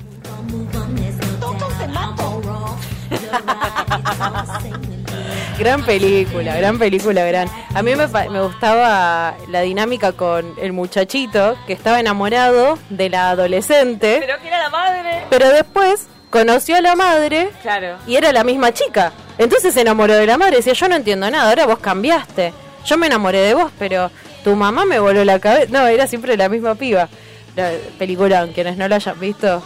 S3: Gran película, gran película, gran. A mí me, gustaba la dinámica con el muchachito que estaba enamorado de la adolescente,
S5: Pero que era la madre.
S3: pero después conoció a la madre
S5: Claro.
S3: y era la misma chica. Entonces se enamoró de la madre. Decía, yo no entiendo nada, ahora vos cambiaste. Yo me enamoré de vos, pero tu mamá me voló la cabeza. No, era siempre la misma piba. La película, quienes no la hayan visto.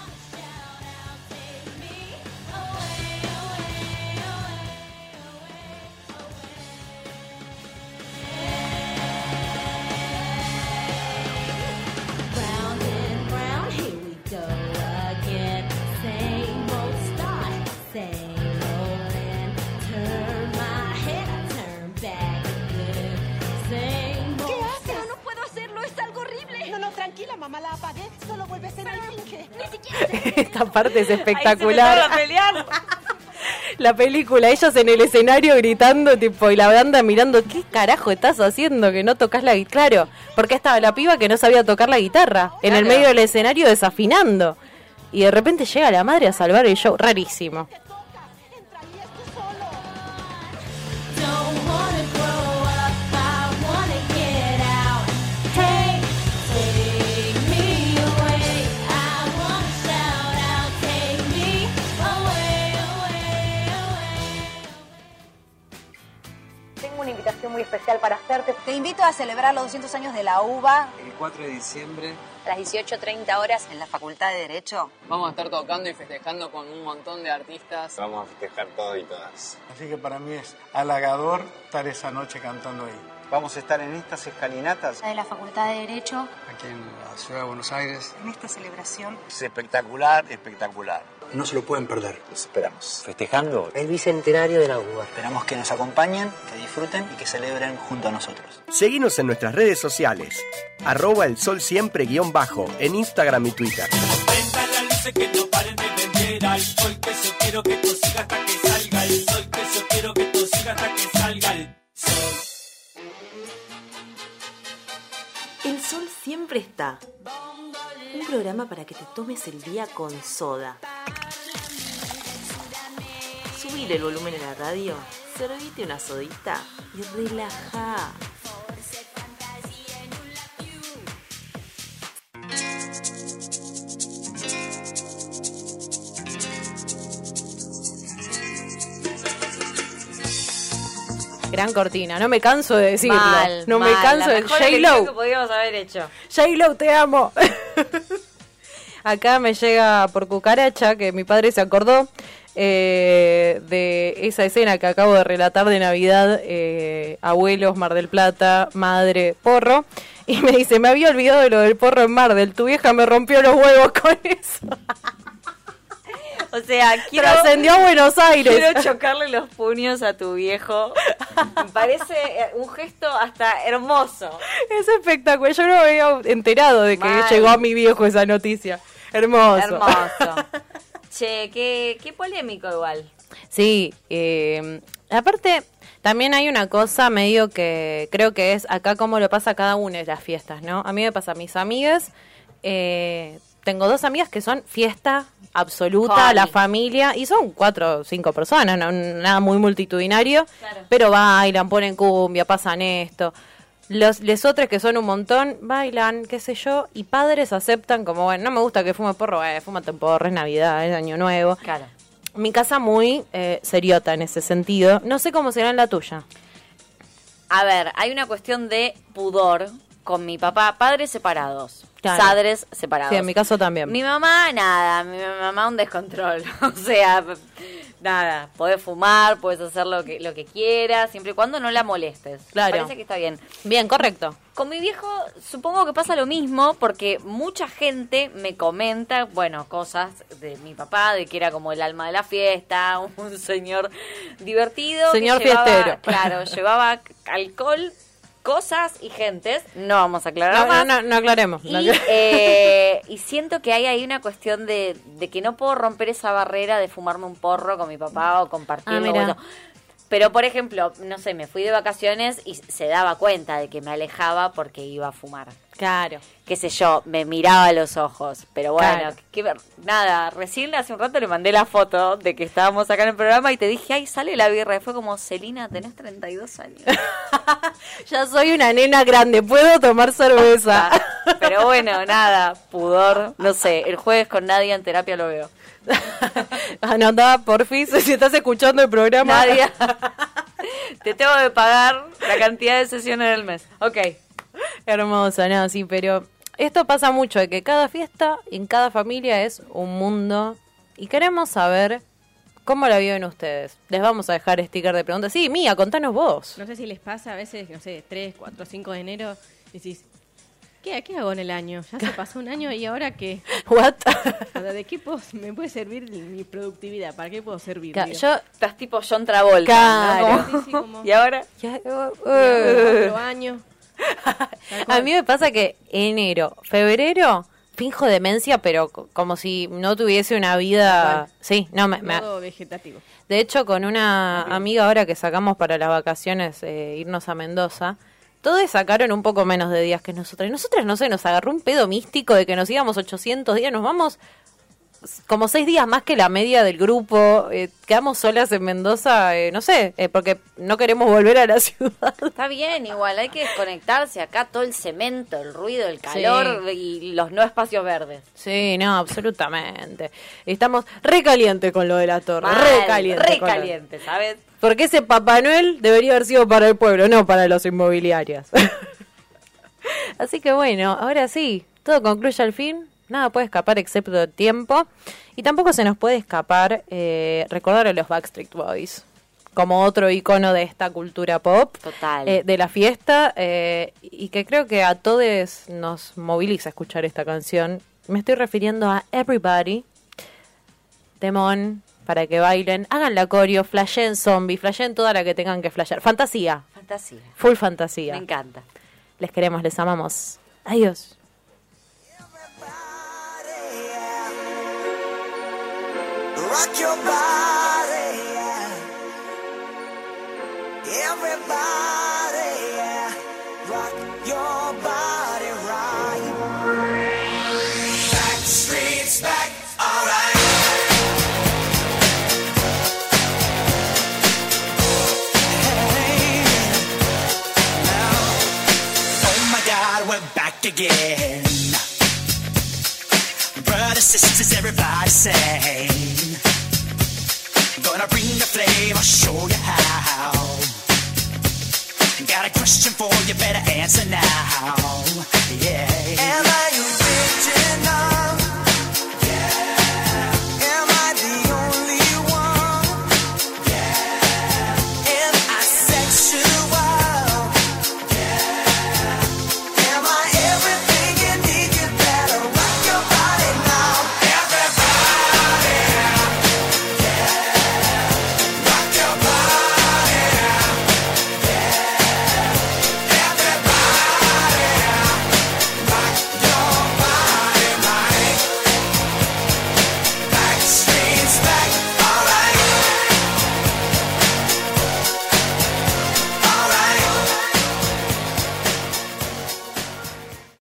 S7: Mamá, la apagué. Solo vuelve a ser el finge. Ni siquiera.
S3: Esta parte es
S5: Ahí se
S3: espectacular.
S5: empezaron a pelear.
S3: la película, ellos en el escenario gritando, tipo, y la banda mirando, ¿qué carajo estás haciendo que no tocas la guitarra? Claro, porque estaba la piba que no sabía tocar la guitarra, en el medio del escenario desafinando. Y de repente llega la madre a salvar el show, rarísimo.
S9: Muy especial para hacerte. Te invito a celebrar los 200 años de la UBA
S14: El 4 de diciembre
S9: a las 18.30 horas en la Facultad de Derecho.
S14: vamos a estar tocando y festejando con un montón de artistas.
S15: Vamos a festejar todos y todas.
S16: Así que para mí es halagador estar esa noche cantando ahí.
S15: Vamos a estar en estas escalinatas.
S9: De la Facultad de Derecho.
S16: Aquí en la ciudad de Buenos Aires.
S9: En esta celebración.
S15: Es espectacular, espectacular.
S16: No se lo pueden perder.
S15: Los esperamos. Festejando.
S14: El bicentenario de la UBA. Esperamos que nos acompañen, que disfruten y que celebren junto a nosotros.
S1: Seguinos en nuestras redes sociales. Arroba el sol siempre guion bajo en Instagram y Twitter.
S2: las luces que no paren de vender alcohol que yo quiero que esto siga hasta que salga el sol que yo quiero que esto siga hasta que salga el sol
S8: El sol siempre está. Un programa para que te tomes el día con soda. subile el volumen en la radio, servite una sodita y relaja.
S3: Gran cortina, no me canso de decirlo.
S5: Mal,
S3: no me canso
S5: la
S3: de
S5: mejor elección que
S3: J-Lo.
S5: podíamos haber hecho.
S3: J-Lo, te amo. Acá me llega por cucaracha que mi padre se acordó eh, de esa escena que acabo de relatar de Navidad, eh, abuelos, Mar del Plata, madre, porro. Y me dice, me había olvidado de lo del porro en Mar del, tu vieja me rompió los huevos con eso.
S5: O sea, quiero,
S3: Trascendió a Buenos Aires.
S5: quiero chocarle los puños a tu viejo. Me parece eh, un gesto hasta hermoso.
S3: Es espectacular, yo no me había enterado de que
S5: Mal.
S3: llegó a mi viejo esa noticia. Hermoso.
S5: Hermoso. Che, qué, qué polémico igual.
S3: Sí, eh, aparte también hay una cosa medio que creo que es acá como lo pasa cada una de las fiestas, ¿no? A mí me pasa a mis amigas, eh, tengo dos amigas que son fiesta absoluta, la familia, y son cuatro o cinco personas, no, nada muy multitudinario, pero bailan, ponen cumbia, pasan esto. Los les otros que son un montón, bailan, qué sé yo, y padres aceptan como, bueno, no me gusta que fume porro, eh, fúmate un porro, es Navidad, es Año Nuevo.
S5: Claro.
S3: Mi casa muy eh, seriota en ese sentido. No sé cómo será en la tuya.
S5: A ver, hay una cuestión de pudor con mi papá, padres separados,
S3: Claro.
S5: padres separados.
S3: Sí, en mi caso también.
S5: Mi mamá, nada, mi mamá un descontrol. o sea, nada, podés fumar, podés hacer lo que, lo que quieras, siempre y cuando no la molestes.
S3: Claro.
S5: Parece que está bien.
S3: Bien, correcto.
S5: Con mi viejo supongo que pasa lo mismo porque mucha gente me comenta, bueno, cosas de mi papá, de que era como el alma de la fiesta, un señor divertido. que
S3: Señor
S5: llevaba-
S3: fiestero.
S5: Claro, llevaba alcohol, cosas y gentes. No vamos a aclarar
S3: No,
S5: más.
S3: no, no aclaremos.
S5: Y,
S3: no aclaremos.
S5: eh, y siento que hay ahí una cuestión de, de que no puedo romper esa barrera de fumarme un porro con mi papá o compartirlo.
S3: Ah.
S5: Pero, por ejemplo, no sé, me fui de vacaciones y se daba cuenta de que me alejaba porque iba a fumar.
S3: Claro.
S5: Qué sé yo, me miraba a los ojos. Pero bueno,
S3: Claro.
S5: ver- nada, recién hace un rato le mandé la foto de que estábamos acá en el programa y te dije, ay, sale la birra. Y fue como, Celina, tenés 32 años.
S3: Ya soy una nena grande, puedo tomar cerveza.
S5: Pero bueno, nada, pudor. No sé, el jueves con Nadia en terapia lo veo.
S3: Anotá, porfis, si estás escuchando el programa.
S5: Nadia, te tengo que pagar la cantidad de sesiones del mes. Ok.
S3: Hermosa, no, sí, pero esto pasa mucho, de que cada fiesta en cada familia es un mundo y queremos saber cómo la viven ustedes. Les vamos a dejar sticker de preguntas. Sí, Mía, contanos vos.
S6: No sé si les pasa a veces, no sé, 3, 4, 5 de enero, decís, ¿qué, qué hago en el año? Ya se pasó un año y ahora qué?
S3: What?
S6: ¿De qué puedo- me puede servir mi productividad? ¿Para qué puedo servir?
S3: Yo-
S5: Estás tipo John Travolta.
S3: Claro.
S5: ¿no? Como-
S6: Sí, sí, como-
S5: Y ahora.
S3: Ya, uh,
S6: año.
S3: A mí me pasa que enero, febrero, finjo demencia, pero co- como si no tuviese una vida... Sí, no, me,
S6: vegetativo.
S3: De hecho, con una amiga ahora que sacamos para las vacaciones, eh, irnos a Mendoza, todos sacaron un poco menos de días que nosotras. Y nosotras, no sé, nos agarró un pedo místico de que nos íbamos 800 días, nos vamos como seis días más que la media del grupo, eh, quedamos solas en Mendoza, eh, no sé, eh, porque no queremos volver a la ciudad.
S5: Está bien, igual, hay que desconectarse acá todo el cemento, el ruido, el calor y los no espacios verdes.
S3: Sí, no, absolutamente. Estamos re calientes con lo de la torre,
S5: Mal,
S3: re calientes.
S5: re ¿sabes?
S3: Porque ese Papá Noel debería haber sido para el pueblo, no para los inmobiliarios. Así que bueno, ahora sí, todo concluye al fin. Nada puede escapar excepto el tiempo. Y tampoco se nos puede escapar eh, recordar a los Backstreet Boys como otro icono de esta cultura pop,
S5: Total.
S3: eh, de la fiesta, eh, y que creo que a todos nos moviliza escuchar esta canción. Me estoy refiriendo a Everybody, Temón, para que bailen, hagan la coreo, flashen zombie, flashen toda la que tengan que flashear. Fantasía,
S5: Fantasía.
S3: full fantasía.
S5: Me encanta.
S3: Les queremos, les amamos. Adiós.
S2: rock your body, yeah. Everybody, yeah. Rock your body right. Back streets back, alright.
S17: Hey, oh my God, we're back again. Brothers, sisters, everybody say flame, I'll show you how. Got a question for you, better answer now. Yeah. And